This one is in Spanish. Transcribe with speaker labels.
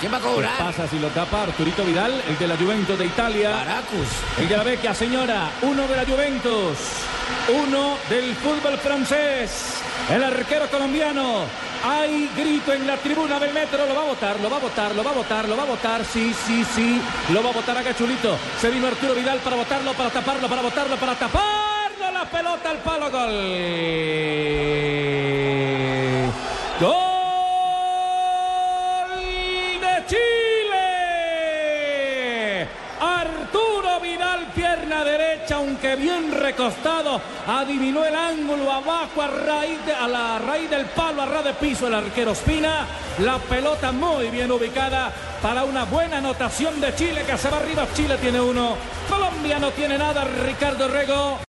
Speaker 1: ¿Quién va a
Speaker 2: ¿Qué
Speaker 1: cobrar?
Speaker 2: pasa si lo tapa Arturito Vidal, el de la Juventus de Italia?
Speaker 1: Baracus.
Speaker 2: El de la Vecchia Señora, uno de la Juventus, uno del fútbol francés, el arquero colombiano. Hay grito en la tribuna del metro, lo va a votar, lo va a votar, lo va a votar, lo va a votar, sí, sí, sí, lo va a votar a Gachulito. Se vino Arturo Vidal para votarlo, para taparlo, para votarlo, para taparlo, la pelota al palo. Gol pierna derecha, aunque bien recostado, adivinó el ángulo abajo a raíz de- a la raíz del palo, a ras de piso el arquero Espina. La pelota muy bien ubicada para una buena anotación de Chile que se va arriba. Chile tiene uno, Colombia no tiene nada. Ricardo Rego.